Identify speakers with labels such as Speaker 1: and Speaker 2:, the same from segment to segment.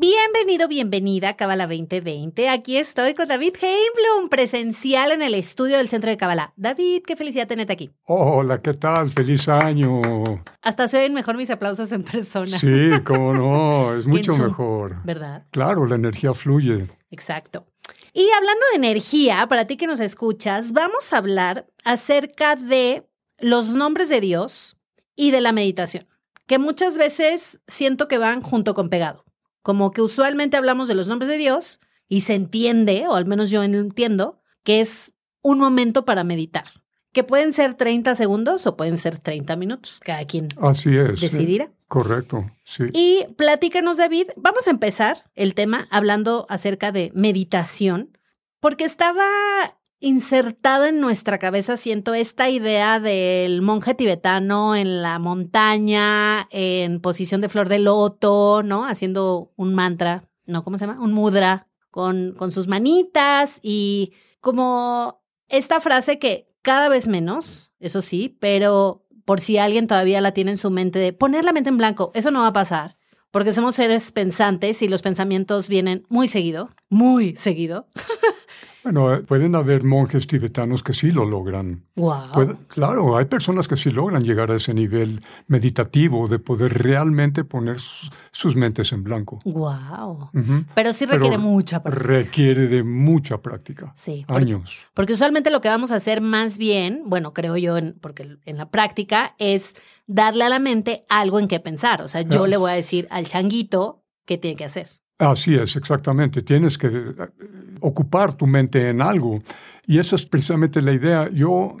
Speaker 1: Bienvenido, bienvenida a Cabala 2020. Aquí estoy con David Heimblum, presencial en el estudio del Centro de Cabala. David, qué felicidad tenerte aquí.
Speaker 2: Hola, ¿qué tal? Feliz año.
Speaker 1: Hasta se ven mejor mis aplausos en persona.
Speaker 2: Sí, cómo no, es mucho mejor.
Speaker 1: ¿Verdad?
Speaker 2: Claro, la energía fluye.
Speaker 1: Exacto. Y hablando de energía, para ti que nos escuchas, vamos a hablar acerca de los nombres de Dios y de la meditación, que muchas veces siento que van junto con pegado. Como que usualmente hablamos de los nombres de Dios y se entiende, o al menos yo entiendo, que es un momento para meditar. Que pueden ser 30 segundos o pueden ser 30 minutos, cada quien
Speaker 2: Así es.
Speaker 1: decidirá.
Speaker 2: correcto, sí.
Speaker 1: Y platícanos, David, vamos a empezar el tema hablando acerca de meditación, porque estaba insertada en nuestra cabeza, siento esta idea del monje tibetano en la montaña, en posición de flor de loto, ¿no? Haciendo un mantra, ¿no? ¿Cómo se llama? Un mudra con, con sus manitas y como esta frase que cada vez menos, eso sí, pero por si alguien todavía la tiene en su mente de poner la mente en blanco, eso no va a pasar. Porque somos seres pensantes y los pensamientos vienen muy seguido, muy seguido.
Speaker 2: Bueno, eh, pueden haber monjes tibetanos que sí lo logran.
Speaker 1: Wow.
Speaker 2: Puede- claro, hay personas que sí logran llegar a ese nivel meditativo de poder realmente poner sus, sus mentes en blanco.
Speaker 1: Wow. Pero sí
Speaker 2: Pero
Speaker 1: requiere mucha práctica.
Speaker 2: Requiere de mucha práctica.
Speaker 1: Sí, porque,
Speaker 2: Años.
Speaker 1: porque usualmente lo que vamos a hacer más bien, bueno, creo yo, en, porque en la práctica es darle a la mente algo en qué pensar. O sea, yo
Speaker 2: Ah.
Speaker 1: le voy a decir al changuito qué tiene que hacer.
Speaker 2: Así es, exactamente. Tienes que eh, ocupar tu mente en algo. Y esa es precisamente la idea. Yo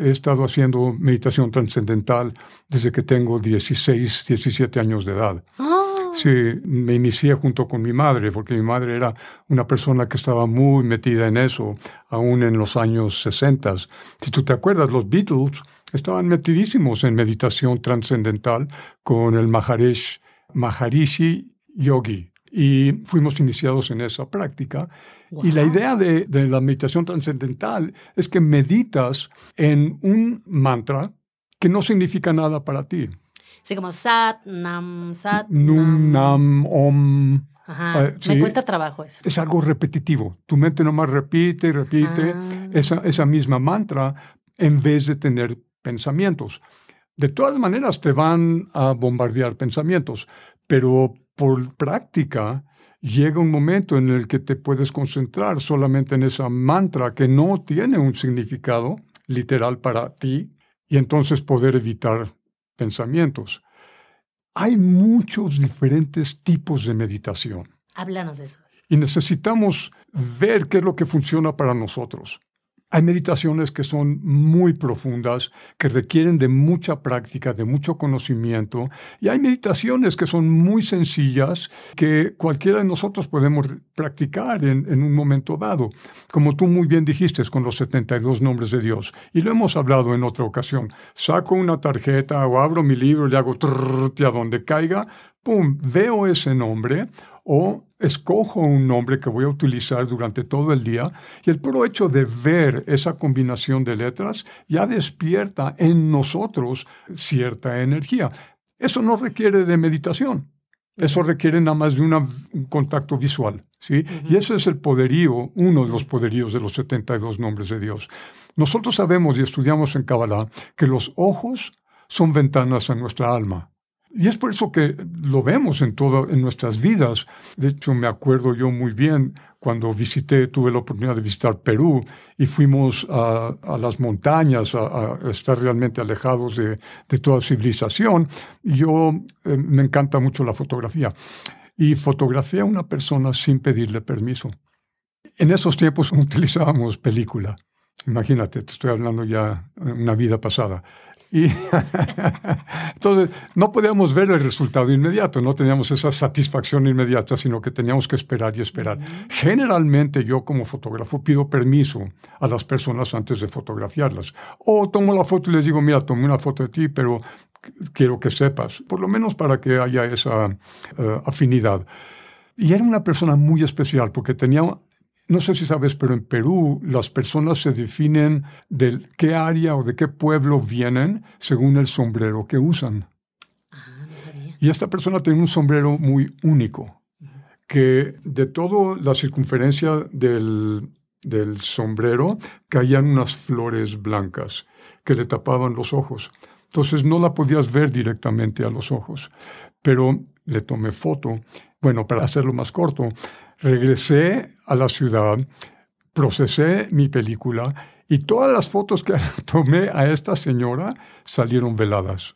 Speaker 2: he estado haciendo meditación trascendental desde que tengo 16, 17 años de edad.
Speaker 1: Ah,
Speaker 2: Sí, me inicié junto con mi madre, porque mi madre era una persona que estaba muy metida en eso, aún en los años 60. Si tú te acuerdas, los Beatles estaban metidísimos en meditación trascendental con el Maharishi, Maharishi Yogi. Y fuimos iniciados en esa práctica. Y la idea de, de la meditación trascendental es que meditas en un mantra que no significa nada para ti.
Speaker 1: Sí, como sat, nam, sat,
Speaker 2: Num, nam, om.
Speaker 1: Ajá.
Speaker 2: eh,
Speaker 1: Me
Speaker 2: sí.
Speaker 1: cuesta trabajo eso.
Speaker 2: Es algo repetitivo. Tu mente nomás repite y repite
Speaker 1: Ah.
Speaker 2: esa, esa misma mantra en vez de tener pensamientos. De todas maneras te van a bombardear pensamientos, pero por práctica llega un momento en el que te puedes concentrar solamente en esa mantra que no tiene un significado literal para ti y entonces poder evitar pensamientos. Hay muchos diferentes tipos de meditación
Speaker 1: Háblanos de eso.
Speaker 2: y necesitamos ver qué es lo que funciona para nosotros. Hay meditaciones que son muy profundas, que requieren de mucha práctica, de mucho conocimiento, y hay meditaciones que son muy sencillas, que cualquiera de nosotros podemos practicar en, en un momento dado, como tú muy bien dijiste con los 72 nombres de Dios. Y lo hemos hablado en otra ocasión. Saco una tarjeta o abro mi libro le hago trrrt y a donde caiga, ¡pum!, veo ese nombre o escojo un nombre que voy a utilizar durante todo el día y el puro hecho de ver esa combinación de letras ya despierta en nosotros cierta energía. Eso no requiere de meditación. Eso requiere nada más de una- un contacto visual, ¿sí? Y ese es el poderío, uno de los poderíos de los 72 nombres de Dios. Nosotros sabemos y estudiamos en Kabbalah que los ojos son ventanas a nuestra alma. Y es por eso que lo vemos en todo, en nuestras vidas. De hecho, me acuerdo yo muy bien cuando visité, tuve la oportunidad de visitar Perú y fuimos a, a las montañas a, a estar realmente alejados de, de toda civilización. Y yo eh, me encanta mucho la fotografía. Y fotografié a una persona sin pedirle permiso. En esos tiempos utilizábamos película. Imagínate, te estoy hablando ya una vida pasada. Y entonces no podíamos ver el resultado inmediato, no teníamos esa satisfacción inmediata, sino que teníamos que esperar y esperar. Generalmente yo como fotógrafo pido permiso a las personas antes de fotografiarlas. O tomo la foto y les digo, mira, tomé una foto de ti, pero quiero que sepas, por lo menos para que haya esa eh, afinidad. Y era una persona muy especial porque tenía no sé si sabes, pero en Perú las personas se definen de qué área o de qué pueblo vienen según el sombrero que usan.
Speaker 1: Ah, no sabía.
Speaker 2: Y esta persona tiene un sombrero muy único, que de toda la circunferencia del, del sombrero caían unas flores blancas que le tapaban los ojos. Entonces no la podías ver directamente a los ojos, pero le tomé foto. Bueno, para hacerlo más corto, regresé a la ciudad, procesé mi película y todas las fotos que tomé a esta señora salieron veladas.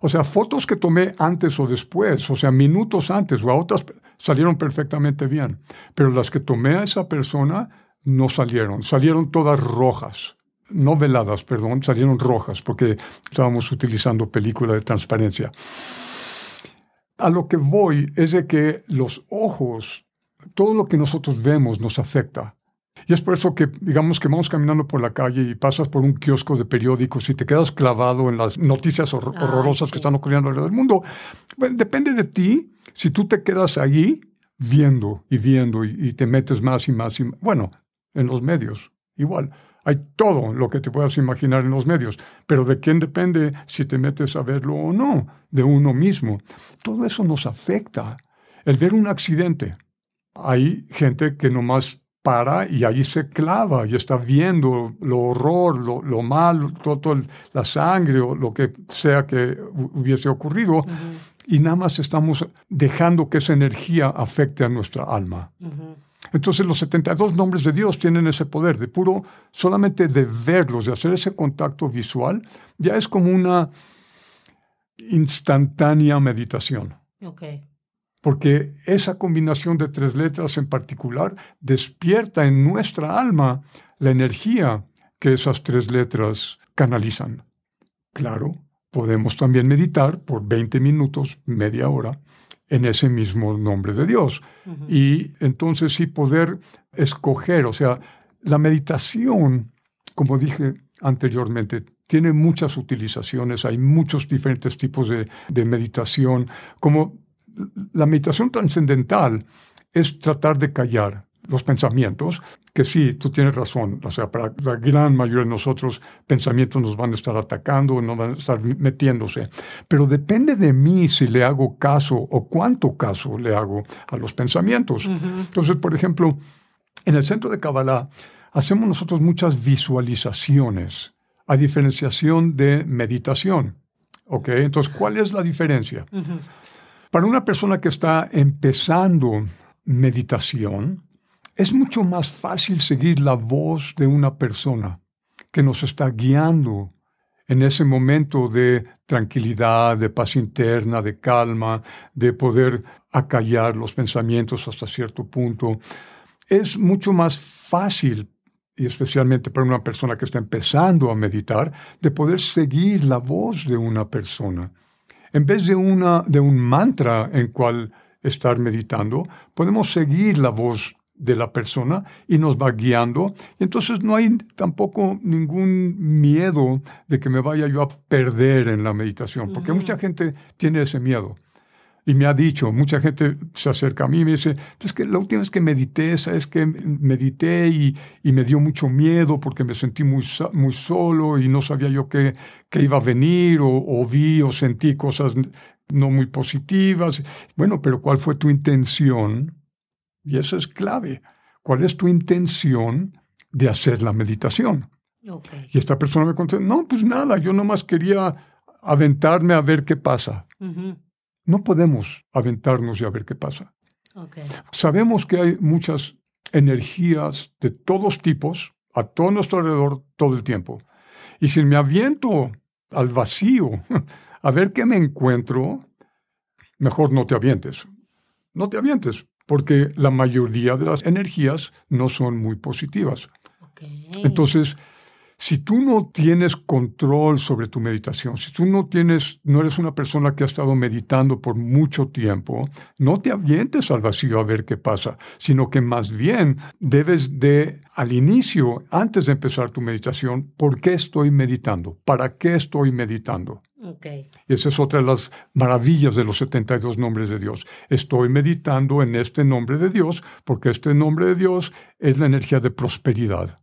Speaker 2: O sea, fotos que tomé antes o después, o sea, minutos antes o a otras, salieron perfectamente bien. Pero las que tomé a esa persona no salieron, salieron todas rojas. No veladas, perdón, salieron rojas porque estábamos utilizando película de transparencia. A lo que voy es de que los ojos todo lo que nosotros vemos nos afecta. Y es por eso que, digamos que vamos caminando por la calle y pasas por un kiosco de periódicos y te quedas clavado en las noticias horrorosas que están ocurriendo alrededor del mundo. depende de ti si tú te quedas ahí viendo y viendo y, te metes más y más. Y, bueno, en los medios, igual. Hay todo lo que te puedas imaginar en los medios, pero de quién depende si te metes a verlo o no, de uno mismo. Todo eso nos afecta. El ver un accidente, hay gente que nomás para y ahí se clava y está viendo lo horror, lo, lo mal, todo, la sangre o lo que sea que hubiese ocurrido. Y nada más estamos dejando que esa energía afecte a nuestra alma. Entonces los 72 nombres de Dios tienen ese poder de puro, solamente de verlos, de hacer ese contacto visual, ya es como una instantánea meditación.
Speaker 1: Okay
Speaker 2: porque esa combinación de tres letras en particular despierta en nuestra alma la energía que esas tres letras canalizan. Claro, podemos también meditar por 20 minutos, media hora, en ese mismo nombre de Dios. Y entonces sí poder escoger, o sea, la meditación, como dije anteriormente, tiene muchas utilizaciones, hay muchos diferentes tipos de, de meditación, como la meditación trascendental es tratar de callar los pensamientos, que sí, tú tienes razón, o sea, para la gran mayoría de nosotros pensamientos nos van a estar atacando, nos van a estar metiéndose, pero depende de mí si le hago caso o cuánto caso le hago a los pensamientos. Entonces, por ejemplo, en el centro de Kabbalah hacemos nosotros muchas visualizaciones, a diferenciación de meditación. ¿Ok? Entonces, ¿cuál es la diferencia? Para una persona que está empezando meditación, es mucho más fácil seguir la voz de una persona que nos está guiando en ese momento de tranquilidad, de paz interna, de calma, de poder acallar los pensamientos hasta cierto punto. Es mucho más fácil, y especialmente para una persona que está empezando a meditar, de poder seguir la voz de una persona. En vez de, una, de un mantra en cual estar meditando, podemos seguir la voz de la persona y nos va guiando. Y entonces no hay tampoco ningún miedo de que me vaya yo a perder en la meditación, porque mucha gente tiene ese miedo. Y me ha dicho, mucha gente se acerca a mí y me dice, es que la última vez que medité, es que medité y, y, me dio mucho miedo porque me sentí muy, muy solo y no sabía yo qué, qué iba a venir o, o, vi o sentí cosas no muy positivas. Bueno, pero ¿cuál fue tu intención? Y eso es clave. ¿Cuál es tu intención de hacer la meditación? Y esta persona me contestó, no, pues nada, yo nomás quería aventarme a ver qué pasa. No podemos aventarnos y a ver qué pasa. Sabemos que hay muchas energías de todos tipos a todo nuestro alrededor todo el tiempo. Y si me aviento al vacío a ver qué me encuentro, mejor no te avientes. No te avientes, porque la mayoría de las energías no son muy positivas. Entonces, Si tú no tienes control sobre tu meditación, si tú no tienes, no eres una persona que ha estado meditando por mucho tiempo, no te avientes al vacío a ver qué pasa, sino que más bien debes de, al inicio, antes de empezar tu meditación, ¿por qué estoy meditando? ¿Para qué estoy meditando?
Speaker 1: Okay.
Speaker 2: Y esa es otra de las maravillas de los 72 nombres de Dios. Estoy meditando en este nombre de Dios porque este nombre de Dios es la energía de prosperidad.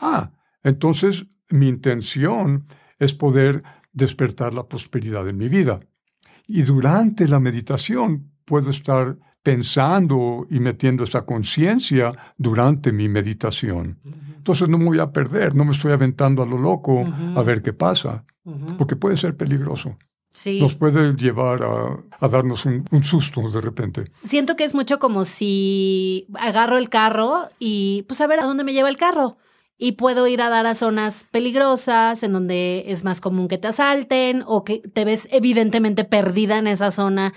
Speaker 2: Ah, entonces, mi intención es poder despertar la prosperidad en mi vida. Y durante la meditación puedo estar pensando y metiendo esa conciencia durante mi meditación. Entonces no me voy a perder, no me estoy aventando a lo loco a ver qué pasa, porque puede ser peligroso.
Speaker 1: Sí.
Speaker 2: Nos puede llevar a, darnos un, un, susto de repente.
Speaker 1: Siento que es mucho como si agarro el carro y pues a ver a dónde me lleva el carro y puedo ir a dar a zonas peligrosas en donde es más común que te asalten o que te ves evidentemente perdida en esa zona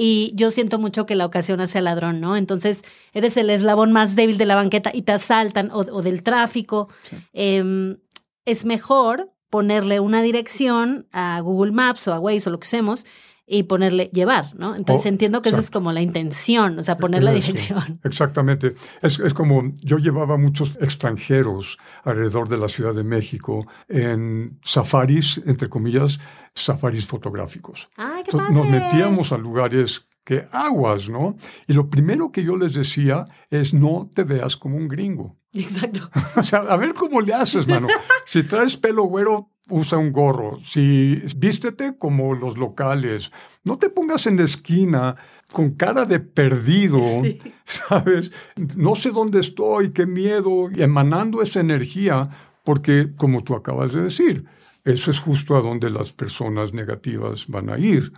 Speaker 1: y yo siento mucho que la ocasión hace al ladrón, ¿no? Entonces eres el eslabón más débil de la banqueta y te asaltan o, del tráfico. Em, es mejor ponerle una dirección a Google Maps o a Waze o lo que usemos y ponerle llevar, ¿no? Entonces oh, entiendo que esa es como la intención, o sea, poner la dirección.
Speaker 2: Exactamente. Es, es, como yo llevaba muchos extranjeros alrededor de la Ciudad de México en safaris, entre comillas, safaris fotográficos.
Speaker 1: ¡Ay, qué padre!
Speaker 2: Nos metíamos a lugares que aguas, ¿no? Y lo primero que yo les decía es no te veas como un gringo.
Speaker 1: Exacto.
Speaker 2: o sea, a ver cómo le haces, mano. Si traes pelo güero, usa un gorro, si vístete como los locales, no te pongas en la esquina con cara de perdido, ¿sabes? No sé dónde estoy, qué miedo, emanando esa energía, porque como tú acabas de decir, eso es justo a donde las personas negativas van a ir.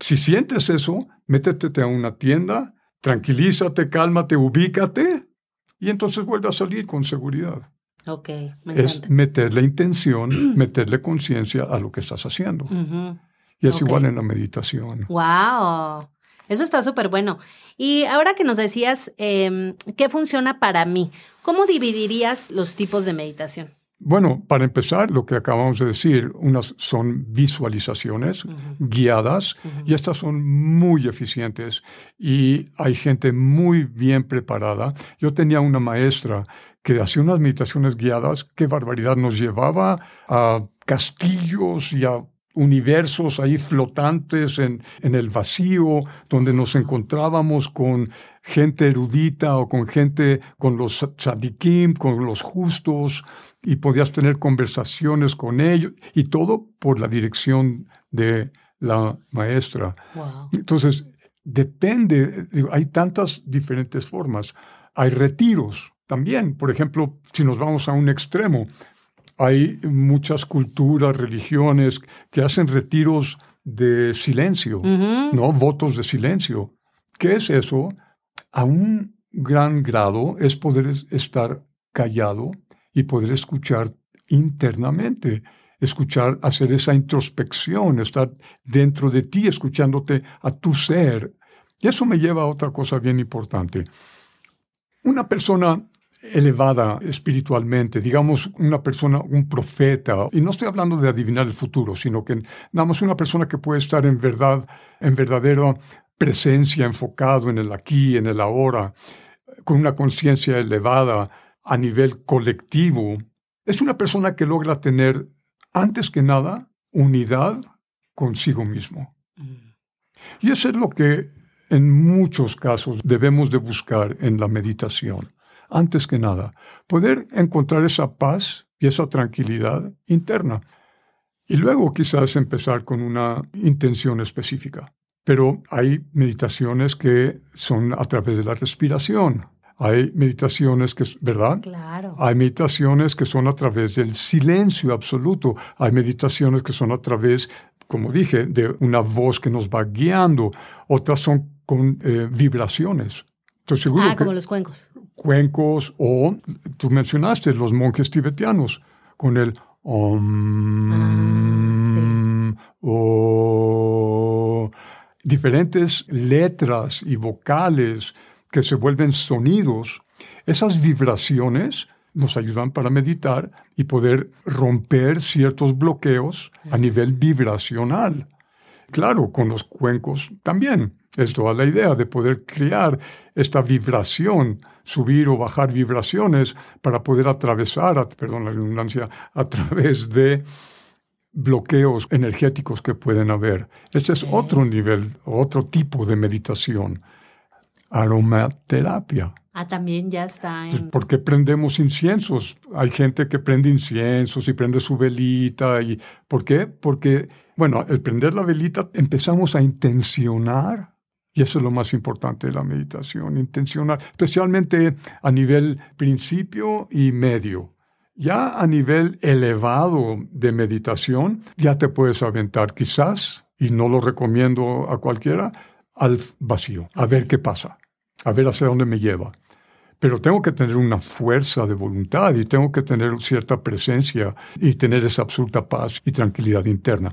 Speaker 2: Si sientes eso, métete a una tienda, tranquilízate, cálmate, ubícate y entonces vuelve a salir con seguridad.
Speaker 1: Ok,
Speaker 2: me Es meterle intención, meterle conciencia a lo que estás haciendo. Y es igual en la meditación.
Speaker 1: ¡Wow! Eso está súper bueno. Y ahora que nos decías em, qué funciona para mí, ¿cómo dividirías los tipos de meditación?
Speaker 2: Bueno, para empezar, lo que acabamos de decir, unas son visualizaciones guiadas y estas son muy eficientes y hay gente muy bien preparada. Yo tenía una maestra que hacía unas meditaciones guiadas, qué barbaridad, nos llevaba a castillos y a universos ahí flotantes en, en, el vacío, donde nos encontrábamos con gente erudita o con gente, con los tzadikim, con los justos, y podías tener conversaciones con ellos, y todo por la dirección de la maestra. Entonces, depende, hay tantas diferentes formas. Hay retiros también, por ejemplo, si nos vamos a un extremo, hay muchas culturas, religiones que hacen retiros de silencio, ¿no? Votos de silencio. ¿Qué es eso? A un gran grado es poder estar callado y poder escuchar internamente, escuchar, hacer esa introspección, estar dentro de ti, escuchándote a tu ser. Y eso me lleva a otra cosa bien importante. Una persona elevada espiritualmente, digamos una persona, un profeta, y no estoy hablando de adivinar el futuro, sino que nada más una persona que puede estar en verdad, en verdadera presencia, enfocado en el aquí, en el ahora, con una conciencia elevada a nivel colectivo, es una persona que logra tener, antes que nada, unidad consigo mismo. Mm. Y eso es lo que en muchos casos debemos de buscar en la meditación antes que nada, poder encontrar esa paz y esa tranquilidad interna. Y luego quizás empezar con una intención específica. Pero hay meditaciones que son a través de la respiración. Hay meditaciones que, ¿verdad?
Speaker 1: Claro.
Speaker 2: Hay meditaciones que son a través del silencio absoluto. Hay meditaciones que son a través, como dije, de una voz que nos va guiando. Otras son con eh, vibraciones. seguro
Speaker 1: ah, como los cuencos
Speaker 2: cuencos o, tú mencionaste, los monjes tibetanos con el om, o diferentes letras y vocales que se vuelven sonidos. Esas vibraciones nos ayudan para meditar y poder romper ciertos bloqueos a nivel vibracional. Claro, con los cuencos también. Es toda la idea de poder crear esta vibración, subir o bajar vibraciones para poder atravesar, perdón la redundancia, a través de bloqueos energéticos que pueden haber. Este es otro nivel, otro tipo de meditación. Aromaterapia.
Speaker 1: Ah, también ya está.
Speaker 2: Pues, en... ¿Por qué prendemos inciensos? Hay gente que prende inciensos y prende su velita. Y, ¿Por qué? Porque, bueno, el prender la velita empezamos a intencionar y eso es lo más importante de la meditación, intencionar, especialmente a nivel principio y medio. Ya a nivel elevado de meditación, ya te puedes aventar quizás, y no lo recomiendo a cualquiera, al vacío, a ver qué pasa, a ver hacia dónde me lleva. Pero tengo que tener una fuerza de voluntad y tengo que tener cierta presencia y tener esa absoluta paz y tranquilidad interna.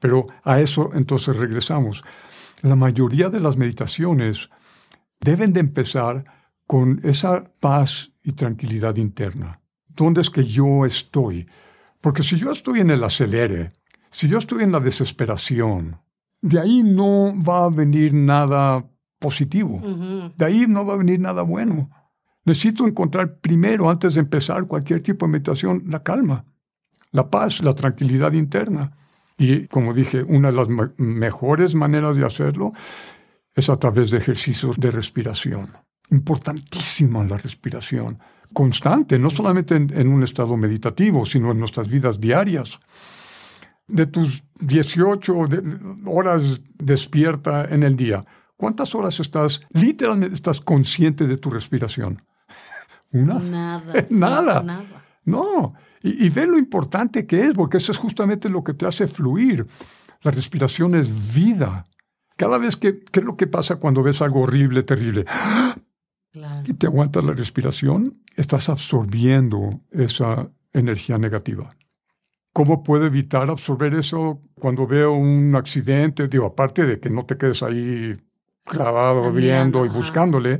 Speaker 2: Pero a eso entonces regresamos la mayoría de las meditaciones deben de empezar con esa paz y tranquilidad interna. ¿Dónde es que yo estoy? Porque si yo estoy en el acelere, si yo estoy en la desesperación, de ahí no va a venir nada positivo. De ahí no va a venir nada bueno. Necesito encontrar primero, antes de empezar cualquier tipo de meditación, la calma, la paz, la tranquilidad interna. Y como dije, una de las mejores maneras de hacerlo es a través de ejercicios de respiración. Importantísima la respiración, constante, no solamente en, un estado meditativo, sino en nuestras vidas diarias. De tus 18 horas despierta en el día, ¿cuántas horas estás, literalmente estás consciente de tu respiración?
Speaker 1: ¿Una? Nada.
Speaker 2: nada. nada. No. Y, ve lo importante que es, porque eso es justamente lo que te hace fluir. La respiración es vida. Cada vez que, ¿qué es lo que pasa cuando ves algo horrible, terrible? Y te aguantas la respiración, estás absorbiendo esa energía negativa. ¿Cómo puedo evitar absorber eso cuando veo un accidente? Digo, aparte de que no te quedes ahí clavado, viendo y buscándole,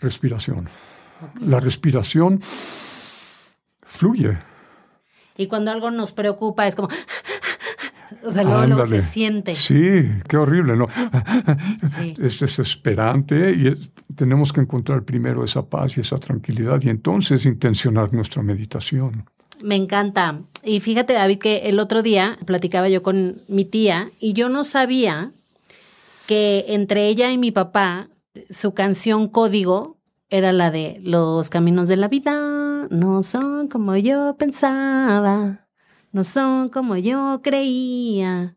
Speaker 2: respiración. La respiración fluye.
Speaker 1: Y cuando algo nos preocupa es como... O sea, luego, se siente.
Speaker 2: Sí, qué horrible, ¿no? Es desesperante y tenemos que encontrar primero esa paz y esa tranquilidad y entonces intencionar nuestra meditación.
Speaker 1: Me encanta. Y fíjate, David, que el otro día platicaba yo con mi tía y yo no sabía que entre ella y mi papá, su canción código era la de Los caminos de la vida no son como yo pensaba, no son como yo creía,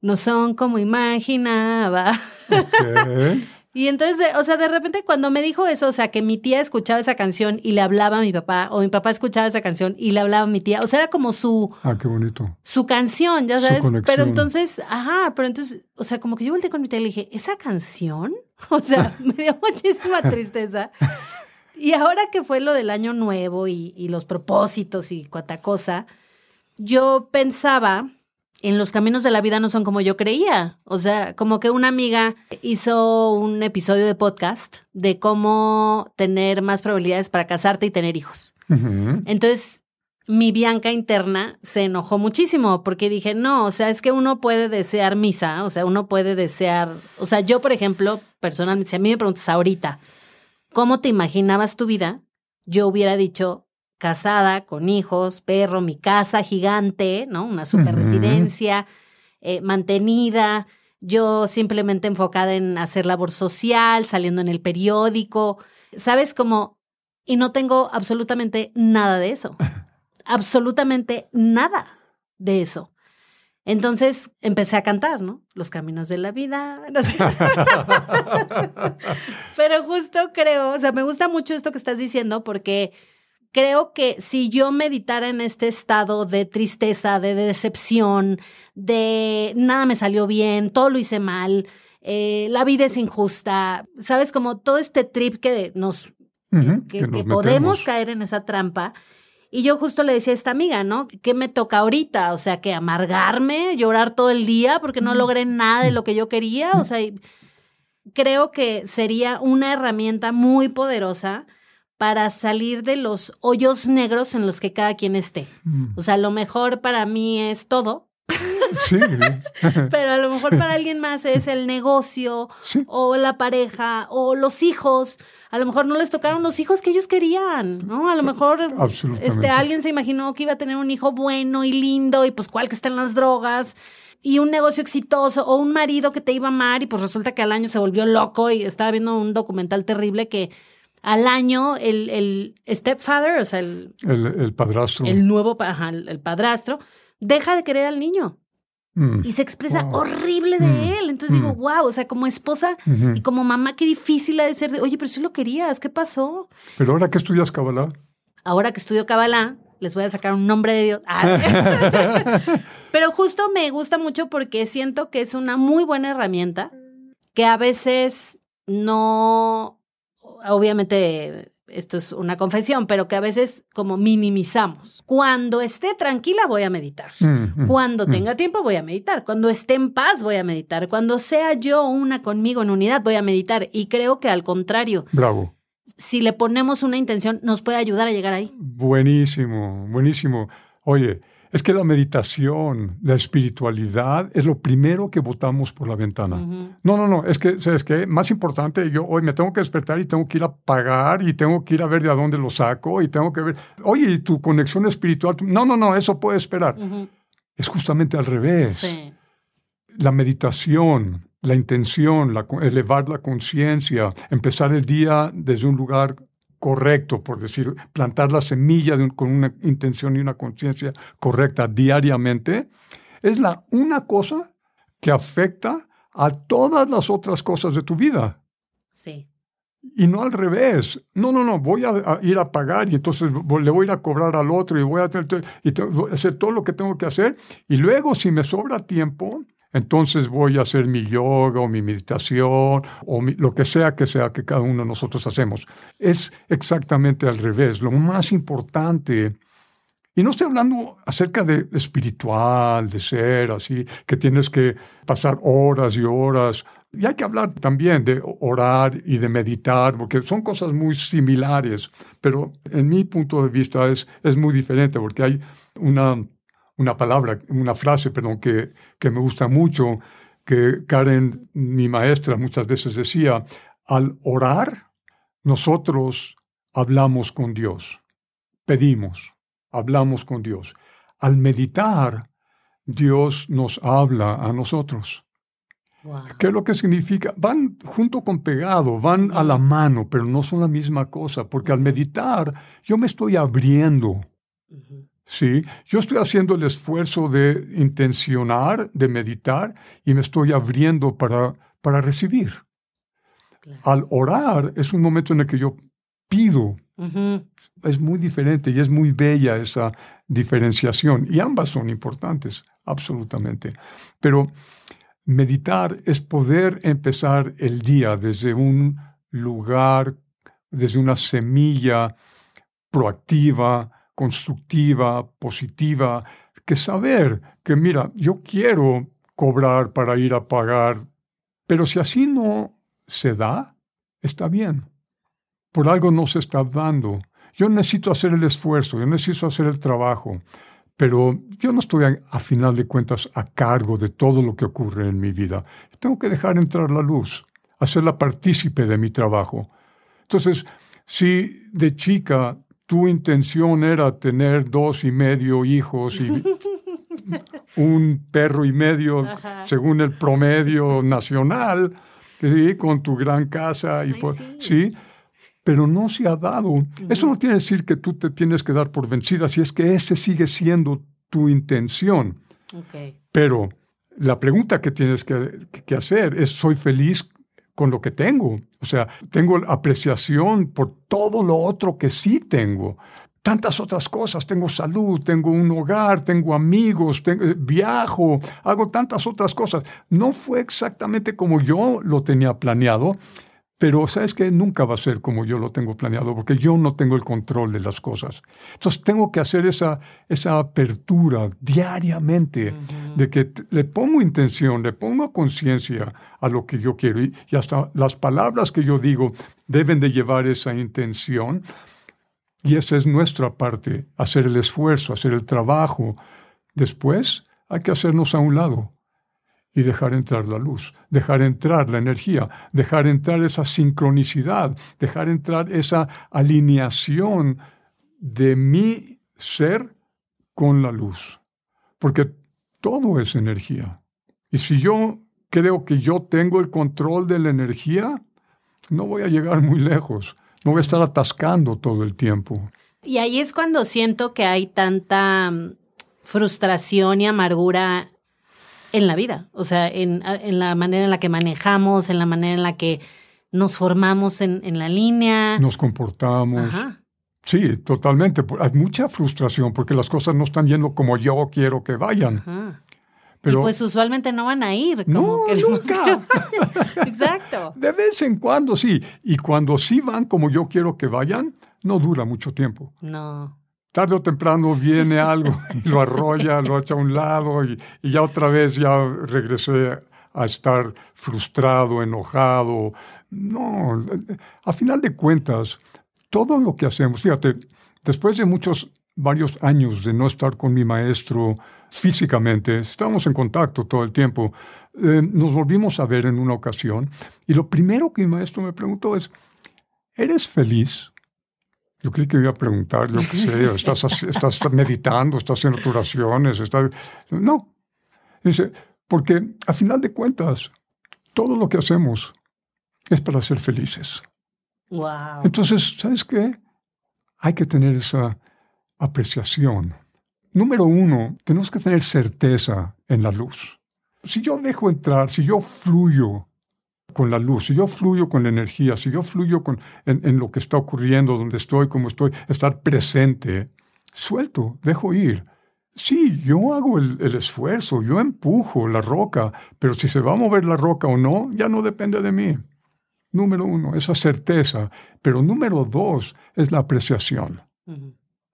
Speaker 1: no son como imaginaba. y entonces, o sea, de repente cuando me dijo eso, o sea, que mi tía escuchaba esa canción y le hablaba a mi papá, o mi papá escuchaba esa canción y le hablaba a mi tía, o sea, era como su...
Speaker 2: Ah, qué bonito.
Speaker 1: Su canción, ya sabes. Pero entonces, ajá, pero entonces, o sea, como que yo volteé con mi tía y le dije, ¿esa canción? O sea, me dio muchísima tristeza. Y ahora que fue lo del año nuevo y, los propósitos y cuanta cosa, yo pensaba en los caminos de la vida no son como yo creía. O sea, como que una amiga hizo un episodio de podcast de cómo tener más probabilidades para casarte y tener hijos. Entonces, mi Bianca interna se enojó muchísimo porque dije, no, o sea, es que uno puede desear misa, o sea, uno puede desear, o sea, yo, por ejemplo, personalmente, si a mí me preguntas ahorita, ¿cómo te imaginabas tu vida? Yo hubiera dicho casada, con hijos, perro, mi casa gigante, ¿no? Una super residencia, eh, mantenida, yo simplemente enfocada en hacer labor social, saliendo en el periódico, ¿sabes? Como, y no tengo absolutamente nada de eso. absolutamente nada de eso. Entonces empecé a cantar, ¿no? Los caminos de la vida. Pero justo creo, o sea, me gusta mucho esto que estás diciendo porque creo que si yo meditara en este estado de tristeza, de decepción, de nada me salió bien, todo lo hice mal, eh, la vida es injusta, sabes, como todo este trip que nos, que, podemos caer en esa trampa, y yo justo le decía a esta amiga, ¿no? ¿Qué me toca ahorita? O sea, que amargarme, llorar todo el día porque no logré nada de lo que yo quería. O sea, creo que sería una herramienta muy poderosa para salir de los hoyos negros en los que cada quien esté.
Speaker 2: Mm.
Speaker 1: O sea, lo mejor para mí es todo,
Speaker 2: Sí,
Speaker 1: pero a lo mejor para alguien más es el negocio
Speaker 2: sí.
Speaker 1: o la pareja o los hijos. A lo mejor no les tocaron los hijos que ellos querían, ¿no? A lo mejor este, alguien se imaginó que iba a tener un hijo bueno y lindo y pues cuál que está en las drogas y un negocio exitoso o un marido que te iba a amar y pues resulta que al año se volvió loco y estaba viendo un documental terrible que al año el, el stepfather, o sea, el,
Speaker 2: El, el padrastro.
Speaker 1: el nuevo ajá, el padrastro, deja de querer al niño
Speaker 2: Mm.
Speaker 1: y se expresa
Speaker 2: Wow.
Speaker 1: horrible de
Speaker 2: Mm.
Speaker 1: él. Entonces digo,
Speaker 2: Mm.
Speaker 1: wow, o sea, como esposa y como mamá, qué difícil ha de ser de, oye, pero si lo querías, ¿qué pasó?
Speaker 2: Pero ahora que estudias Kabbalah,
Speaker 1: Ahora que estudio Kabbalah, les voy a sacar un nombre de Dios. Ah. Pero justo me gusta mucho porque siento que es una muy buena herramienta que a veces no, obviamente esto es una confesión, pero que a veces como minimizamos. Cuando esté tranquila voy a meditar.
Speaker 2: Mm, mm,
Speaker 1: Cuando
Speaker 2: mm.
Speaker 1: tenga tiempo voy a meditar. Cuando esté en paz voy a meditar. Cuando sea yo una conmigo en unidad voy a meditar. Y creo que al contrario,
Speaker 2: Bravo.
Speaker 1: si le ponemos una intención, nos puede ayudar a llegar ahí.
Speaker 2: Buenísimo, buenísimo. Oye, es que la meditación, la espiritualidad es lo primero que botamos por la ventana. No, no, no, es que, ¿sabes qué? Más importante, yo hoy me tengo que despertar y tengo que ir a pagar y tengo que ir a ver de a dónde lo saco y tengo que ver, oye, ¿y tu conexión espiritual? No, no, no, eso puede esperar. Es justamente al revés.
Speaker 1: Sí.
Speaker 2: La meditación, la intención, la, elevar la conciencia, empezar el día desde un lugar correcto, por decir, plantar la semilla de un- con una intención y una conciencia correcta diariamente, es la una cosa que afecta a todas las otras cosas de tu vida.
Speaker 1: Sí.
Speaker 2: Y no al revés. No, no, no, voy a, a ir a pagar y entonces le voy a ir a cobrar al otro y voy a, tener- y hacer todo lo que tengo que hacer. Y luego, si me sobra tiempo, entonces voy a hacer mi yoga o mi meditación o lo que sea que sea que cada uno de nosotros hacemos. Es exactamente al revés. Lo más importante, y no estoy hablando acerca de espiritual, de ser así, que tienes que pasar horas y horas. Y hay que hablar también de orar y de meditar, porque son cosas muy similares, pero en mi punto de vista es, es muy diferente, porque hay una, una palabra, una frase, perdón, que, que me gusta mucho, que Karen, mi maestra, muchas veces decía, al orar, nosotros hablamos con Dios, pedimos, hablamos con Dios. Al meditar, Dios nos habla a nosotros.
Speaker 1: Wow.
Speaker 2: ¿Qué es lo que significa? Van junto con pegado, van a la mano, pero no son la misma cosa, porque al meditar yo me estoy abriendo. ¿Sí? Yo estoy haciendo el esfuerzo de intencionar, de meditar, y me estoy abriendo para, para recibir.
Speaker 1: Claro.
Speaker 2: Al orar es un momento en el que yo pido, es muy diferente y es muy bella esa diferenciación. Y ambas son importantes, absolutamente. Pero meditar es poder empezar el día desde un lugar, desde una semilla proactiva, constructiva, positiva, que saber que, mira, yo quiero cobrar para ir a pagar, pero si así no se da, está bien por algo no se está dando. Yo necesito hacer el esfuerzo, yo necesito hacer el trabajo, pero yo no estoy a, final de cuentas a cargo de todo lo que ocurre en mi vida. Tengo que dejar entrar la luz, hacerla partícipe de mi trabajo. Entonces, si de chica tu intención era tener dos y medio hijos y un perro y medio
Speaker 1: Ajá.
Speaker 2: según el promedio nacional, ¿sí? con tu gran casa y
Speaker 1: Ay,
Speaker 2: por-
Speaker 1: sí.
Speaker 2: sí, pero no se ha dado. Eso no quiere decir que tú te tienes que dar por vencida, si es que ese sigue siendo tu intención.
Speaker 1: Ok.
Speaker 2: Pero la pregunta que tienes que, que hacer es, ¿soy feliz con lo que tengo? O sea, tengo apreciación por todo lo otro que sí tengo. Tantas otras cosas, tengo salud, tengo un hogar, tengo amigos, tengo- viajo, hago tantas otras cosas. No fue exactamente como yo lo tenía planeado, Pero sabes que nunca va a ser como yo lo tengo planeado, porque yo no tengo el control de las cosas. Entonces tengo que hacer esa, esa apertura diariamente de que le pongo intención, le pongo conciencia a lo que yo quiero y, y hasta las palabras que yo digo deben de llevar esa intención. Y esa es nuestra parte, hacer el esfuerzo, hacer el trabajo. Después hay que hacernos a un lado y dejar entrar la luz, dejar entrar la energía, dejar entrar esa sincronicidad, dejar entrar esa alineación de mi ser con la luz. Porque todo es energía. Y si yo creo que yo tengo el control de la energía, no voy a llegar muy lejos. No voy a estar atascando todo el tiempo.
Speaker 1: Y ahí es cuando siento que hay tanta mm, frustración y amargura en la vida, o sea, en, en, la manera en la que manejamos, en la manera en la que nos formamos en, en la línea.
Speaker 2: Nos comportamos. Sí, totalmente. Hay mucha frustración porque las cosas no están yendo como yo quiero que vayan.
Speaker 1: Pero, y pues usualmente no van a ir como
Speaker 2: no, nunca.
Speaker 1: Exacto.
Speaker 2: De vez en cuando sí. Y cuando sí van como yo quiero que vayan, no dura mucho tiempo.
Speaker 1: No
Speaker 2: tarde o temprano viene algo y lo arrolla, lo echa a un lado y, ya otra vez ya regresé a estar frustrado, enojado. No, a final de cuentas, todo lo que hacemos, fíjate, después de muchos, varios años de no estar con mi maestro físicamente, estábamos en contacto todo el tiempo, eh, nos volvimos a ver en una ocasión y lo primero que mi maestro me preguntó es, ¿eres feliz? Yo creí que iba a preguntar, yo qué sé, estás, estás meditando, estás haciendo tus oraciones, estás... No. Dice, porque a final de cuentas, todo lo que hacemos es para ser felices.
Speaker 1: Wow.
Speaker 2: Entonces, ¿sabes qué? Hay que tener esa apreciación. Número uno, tenemos que tener certeza en la luz. Si yo dejo entrar, si yo fluyo con la luz, si yo fluyo con la energía, si yo fluyo con, en, lo que está ocurriendo, donde estoy, cómo estoy, estar presente, suelto, dejo ir. Sí, yo hago el, el, esfuerzo, yo empujo la roca, pero si se va a mover la roca o no, ya no depende de mí. Número uno, esa certeza. Pero número dos es la apreciación.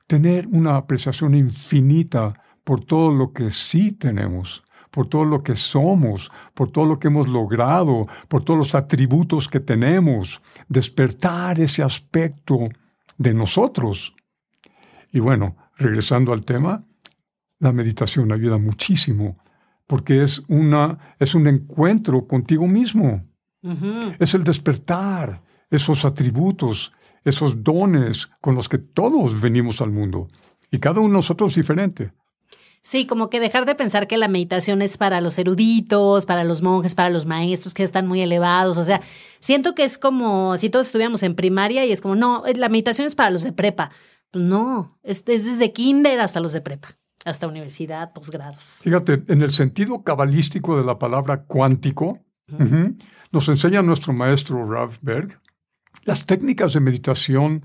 Speaker 2: Tener una apreciación infinita por todo lo que sí tenemos por todo lo que somos, por todo lo que hemos logrado, por todos los atributos que tenemos, despertar ese aspecto de nosotros. Y bueno, regresando al tema, la meditación ayuda muchísimo porque es, una, es un encuentro contigo mismo. Es el despertar esos atributos, esos dones con los que todos venimos al mundo. Y cada uno de nosotros es diferente.
Speaker 1: Sí, como que dejar de pensar que la meditación es para los eruditos, para los monjes, para los maestros que están muy elevados. O sea, siento que es como si todos estuviéramos en primaria y es como, no, la meditación es para los de prepa. Pues no, es, desde kinder hasta los de prepa, hasta universidad, posgrados.
Speaker 2: Fíjate, en el sentido cabalístico de la palabra cuántico, nos enseña nuestro maestro Rav Berg, las técnicas de meditación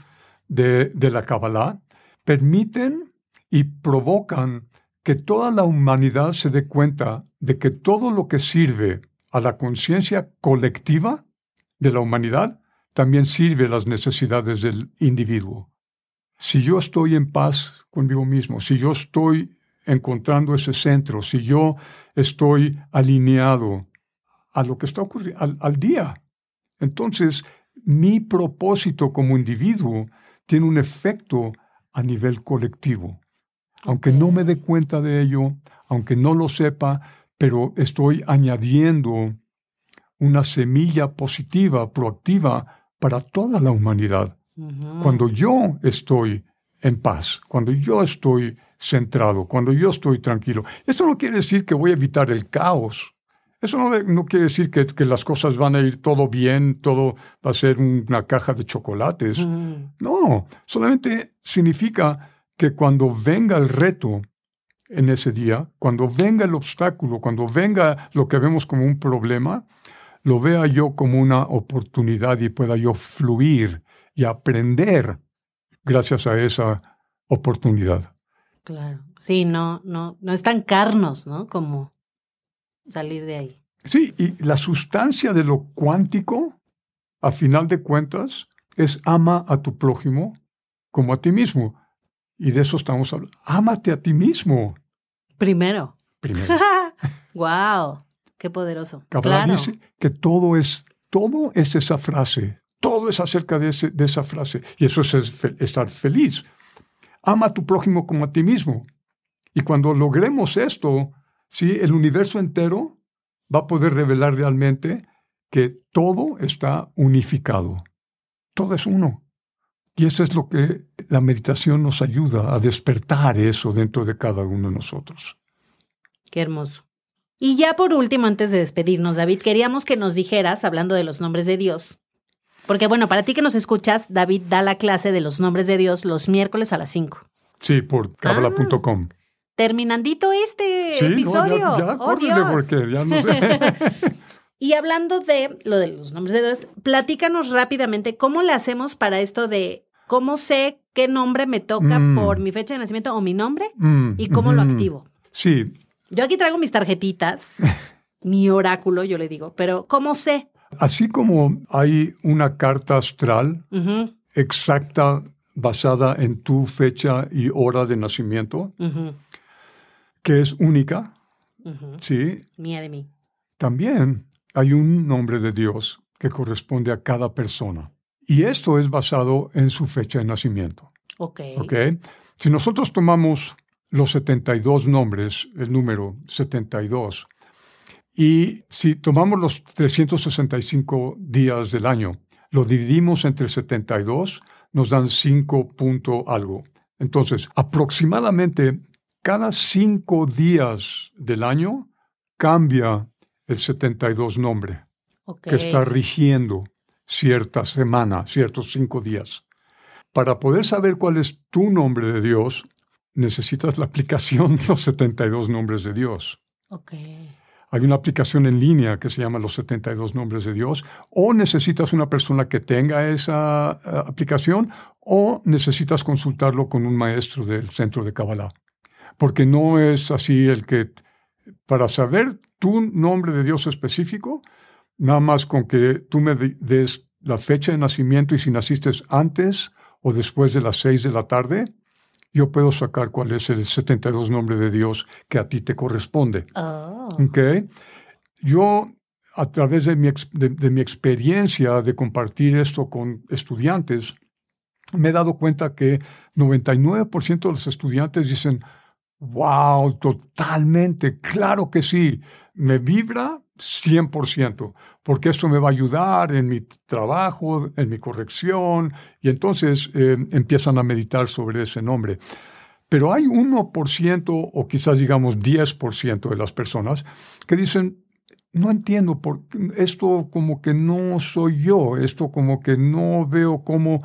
Speaker 2: de, de la Kabbalah permiten y provocan que toda la humanidad se dé cuenta de que todo lo que sirve a la conciencia colectiva de la humanidad también sirve a las necesidades del individuo. Si yo estoy en paz conmigo mismo, si yo estoy encontrando ese centro, si yo estoy alineado a lo que está ocurriendo, al, al día, entonces mi propósito como individuo tiene un efecto a nivel colectivo aunque no me dé cuenta de ello, aunque no lo sepa, pero estoy añadiendo una semilla positiva, proactiva para toda la humanidad. Cuando yo estoy en paz, cuando yo estoy centrado, cuando yo estoy tranquilo. Eso no quiere decir que voy a evitar el caos. Eso no, quiere decir que, las cosas van a ir todo bien, todo va a ser una caja de chocolates. No, solamente significa que cuando venga el reto en ese día, cuando venga el obstáculo, cuando venga lo que vemos como un problema, lo vea yo como una oportunidad y pueda yo fluir y aprender gracias a esa oportunidad.
Speaker 1: Claro, sí, no, no, no estancarnos, ¿no? Como salir de ahí.
Speaker 2: Sí, y la sustancia de lo cuántico a final de cuentas, es ama a tu prójimo como a ti mismo. Y de eso estamos hablando. Ámate a ti mismo.
Speaker 1: Primero.
Speaker 2: Primero.
Speaker 1: wow, qué poderoso. Claro.
Speaker 2: dice que todo es, todo es esa frase. Todo es acerca de, ese- de esa frase. Y eso es, estar feliz. Ama a tu prójimo como a ti mismo. Y cuando logremos esto, ¿sí? el universo entero va a poder revelar realmente que todo está unificado. Todo es uno. Y eso es lo que la meditación nos ayuda a despertar eso dentro de cada uno de nosotros.
Speaker 1: Qué hermoso. Y ya por último, antes de despedirnos, David, queríamos que nos dijeras, hablando de los nombres de Dios, porque bueno, para ti que nos escuchas, David da la clase de los nombres de Dios los miércoles a las 5.
Speaker 2: Sí, por kabbalah.com.
Speaker 1: Terminandito este
Speaker 2: Sí, no,
Speaker 1: episodio.
Speaker 2: ya, ya,
Speaker 1: ¡Oh,
Speaker 2: córrele, porque ya no sé.
Speaker 1: Y hablando de lo de los nombres de Dios, platícanos rápidamente cómo le hacemos para esto de cómo sé qué nombre me toca
Speaker 2: Mm.
Speaker 1: por mi fecha de nacimiento o mi nombre
Speaker 2: Mm,
Speaker 1: y cómo lo activo.
Speaker 2: Sí,
Speaker 1: Yo aquí traigo mis tarjetitas, mi oráculo, yo le digo, pero ¿cómo sé?
Speaker 2: así como hay una carta astral exacta basada en tu fecha y hora de nacimiento, que es única, sí,
Speaker 1: Mía de mí.
Speaker 2: también hay un nombre de Dios que corresponde a cada persona. Y esto es basado en su fecha de nacimiento.
Speaker 1: Ok.
Speaker 2: ¿ok? Si nosotros tomamos los 72 nombres, el número 72, y si tomamos los 365 días del año, lo dividimos entre 72, nos dan 5 punto algo. Entonces, aproximadamente cada 5 días del año cambia el 72 nombre que está rigiendo cierta semana, ciertos cinco días. Para poder saber cuál es tu nombre de Dios, necesitas la aplicación de los 72 nombres de Dios. Hay una aplicación en línea que se llama Los 72 Nombres de Dios, o necesitas una persona que tenga esa eh, aplicación, o necesitas consultarlo con un maestro del centro de Kabbalah. Porque no es así el que, para saber tu nombre de Dios específico, nada más con que tú me de- des la fecha de nacimiento y si naciste antes o después de las 6 de la tarde, yo puedo sacar cuál es el 72 nombre de Dios que a ti te corresponde.
Speaker 1: Oh.
Speaker 2: ¿ok? Yo, a través de mi, de mi experiencia de compartir esto con estudiantes, me he dado cuenta que 99% de los estudiantes dicen, wow, totalmente, claro que sí, me vibra 100%, porque esto me va a ayudar en mi trabajo, en mi corrección, y entonces eh, empiezan a meditar sobre ese nombre. Pero hay 1% o quizás digamos 10% de las personas que dicen, no entiendo, por, esto como que no soy yo, esto como que no veo cómo...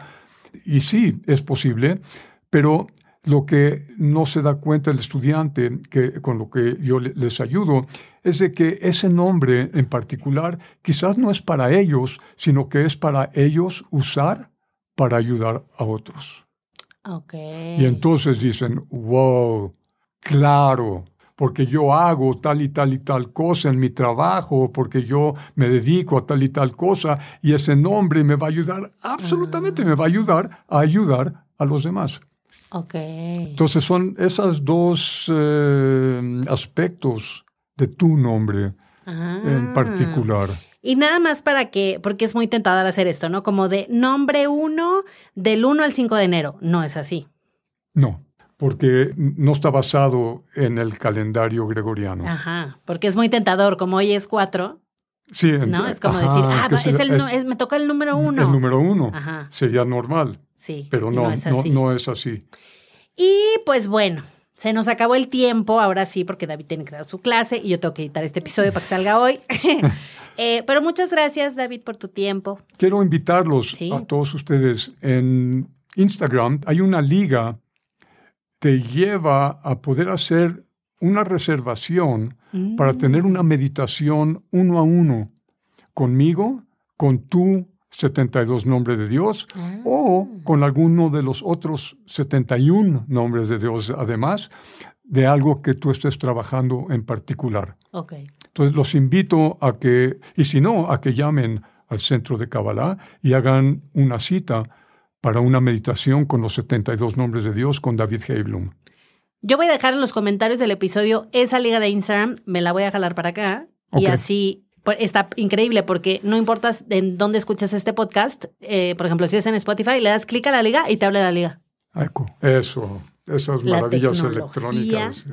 Speaker 2: Y sí, es posible, pero lo que no se da cuenta el estudiante, que, con lo que yo le- les ayudo, es de que ese nombre en particular quizás no es para ellos, sino que es para ellos usar para ayudar a otros.
Speaker 1: Ok.
Speaker 2: Y entonces dicen, wow, claro, porque yo hago tal y tal y tal cosa en mi trabajo, porque yo me dedico a tal y tal cosa, y ese nombre me va a ayudar, absolutamente me va a ayudar a ayudar a los demás.
Speaker 1: Ok.
Speaker 2: Entonces son esos dos eh, aspectos de tu nombre
Speaker 1: Ah.
Speaker 2: en particular.
Speaker 1: Y nada más para que, porque es muy tentador hacer esto, ¿no? Como de nombre uno del 1 al 5 de enero. No es así.
Speaker 2: No, porque no está basado en el calendario gregoriano.
Speaker 1: Ajá. Porque es muy tentador, como hoy es 4,
Speaker 2: Sí,
Speaker 1: ¿no? Es como
Speaker 2: ajá,
Speaker 1: decir, ah, es el, es- me toca el número uno.
Speaker 2: El número uno.
Speaker 1: Ajá.
Speaker 2: Sería normal,
Speaker 1: Sí.
Speaker 2: pero no,
Speaker 1: es así.
Speaker 2: no es así.
Speaker 1: Y pues bueno, se nos acabó el tiempo, ahora sí, porque David tiene que dar su clase y yo tengo que editar este episodio para que salga hoy. Eh, pero muchas gracias, David, por tu tiempo.
Speaker 2: Quiero invitarlos
Speaker 1: Sí.
Speaker 2: a todos ustedes. En Instagram hay una liga te lleva a poder hacer una reservación para
Speaker 1: Mm.
Speaker 2: tener una meditación uno a uno conmigo, con tu 72 nombre de Dios
Speaker 1: Ah.
Speaker 2: o con alguno de los otros 71 nombres de Dios, además de algo que tú estés trabajando en particular.
Speaker 1: Ok.
Speaker 2: Entonces los invito a que, y si no, a que llamen al centro de Kabbalah y hagan una cita para una meditación con los 72 nombres de Dios con David Heiblum.
Speaker 1: Yo voy a dejar en los comentarios del episodio esa liga de Instagram, me la voy a jalar para acá y así está increíble porque no importa en dónde escuchas este podcast, eh, por ejemplo, si es en Spotify, le das clic a la liga y te habla la liga.
Speaker 2: Eso, esas
Speaker 1: La
Speaker 2: maravillas
Speaker 1: tecnología.
Speaker 2: electrónicas.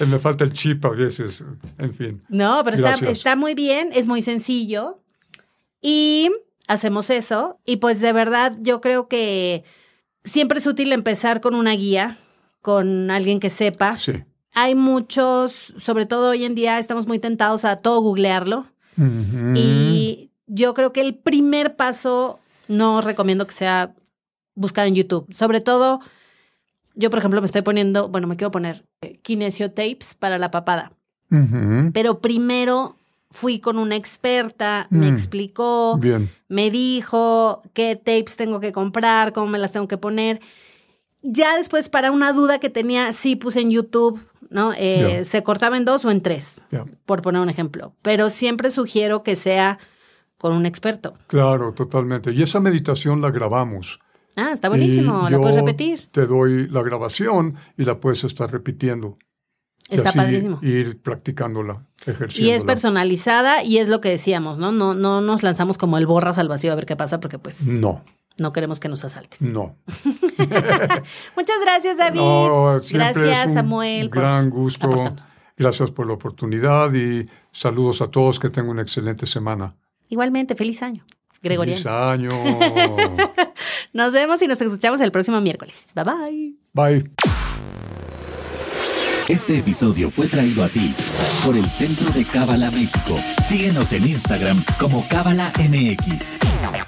Speaker 2: Me falta el chip a veces, en fin.
Speaker 1: No, pero está, está muy bien, es muy sencillo. Y hacemos eso. Y pues de verdad yo creo que siempre es útil empezar con una guía, con alguien que sepa.
Speaker 2: Sí.
Speaker 1: Hay muchos, sobre todo hoy en día, estamos muy tentados a todo googlearlo. Y yo creo que el primer paso no recomiendo que sea buscar en YouTube. Sobre todo, yo por ejemplo me estoy poniendo, bueno, me quiero poner eh, kinesiotapes para la papada. Pero primero fui con una experta, me
Speaker 2: Mm.
Speaker 1: explicó,
Speaker 2: Bien.
Speaker 1: me dijo qué tapes tengo que comprar, cómo me las tengo que poner. Ya después, para una duda que tenía, sí puse en YouTube, ¿no? Eh. Se cortaba en dos o en tres, por poner un ejemplo. Pero siempre sugiero que sea con un experto.
Speaker 2: Claro, totalmente. Y esa meditación la grabamos.
Speaker 1: Ah, está buenísimo,
Speaker 2: Y
Speaker 1: la puedes repetir.
Speaker 2: Te doy la grabación y la puedes estar repitiendo. Y
Speaker 1: Está
Speaker 2: así
Speaker 1: padrísimo.
Speaker 2: Ir practicándola,
Speaker 1: Y
Speaker 2: ejerciéndola.
Speaker 1: es personalizada y es lo que decíamos, ¿no? No, no nos lanzamos como el borras al vacío a ver qué pasa porque pues
Speaker 2: No,
Speaker 1: no queremos que nos asalten.
Speaker 2: no.
Speaker 1: Muchas gracias, David.
Speaker 2: No,
Speaker 1: gracias,
Speaker 2: es un
Speaker 1: Samuel. por
Speaker 2: gran gusto.
Speaker 1: aportarnos.
Speaker 2: Gracias por la oportunidad y saludos a todos. Que tengan una excelente semana.
Speaker 1: Igualmente, feliz año. Gregoriano.
Speaker 2: Feliz año.
Speaker 1: Nos vemos y nos escuchamos el próximo miércoles. Bye bye.
Speaker 2: Bye.
Speaker 3: Este episodio fue traído a ti por el Centro de Cábala México. Síguenos en Instagram como Cábala MX.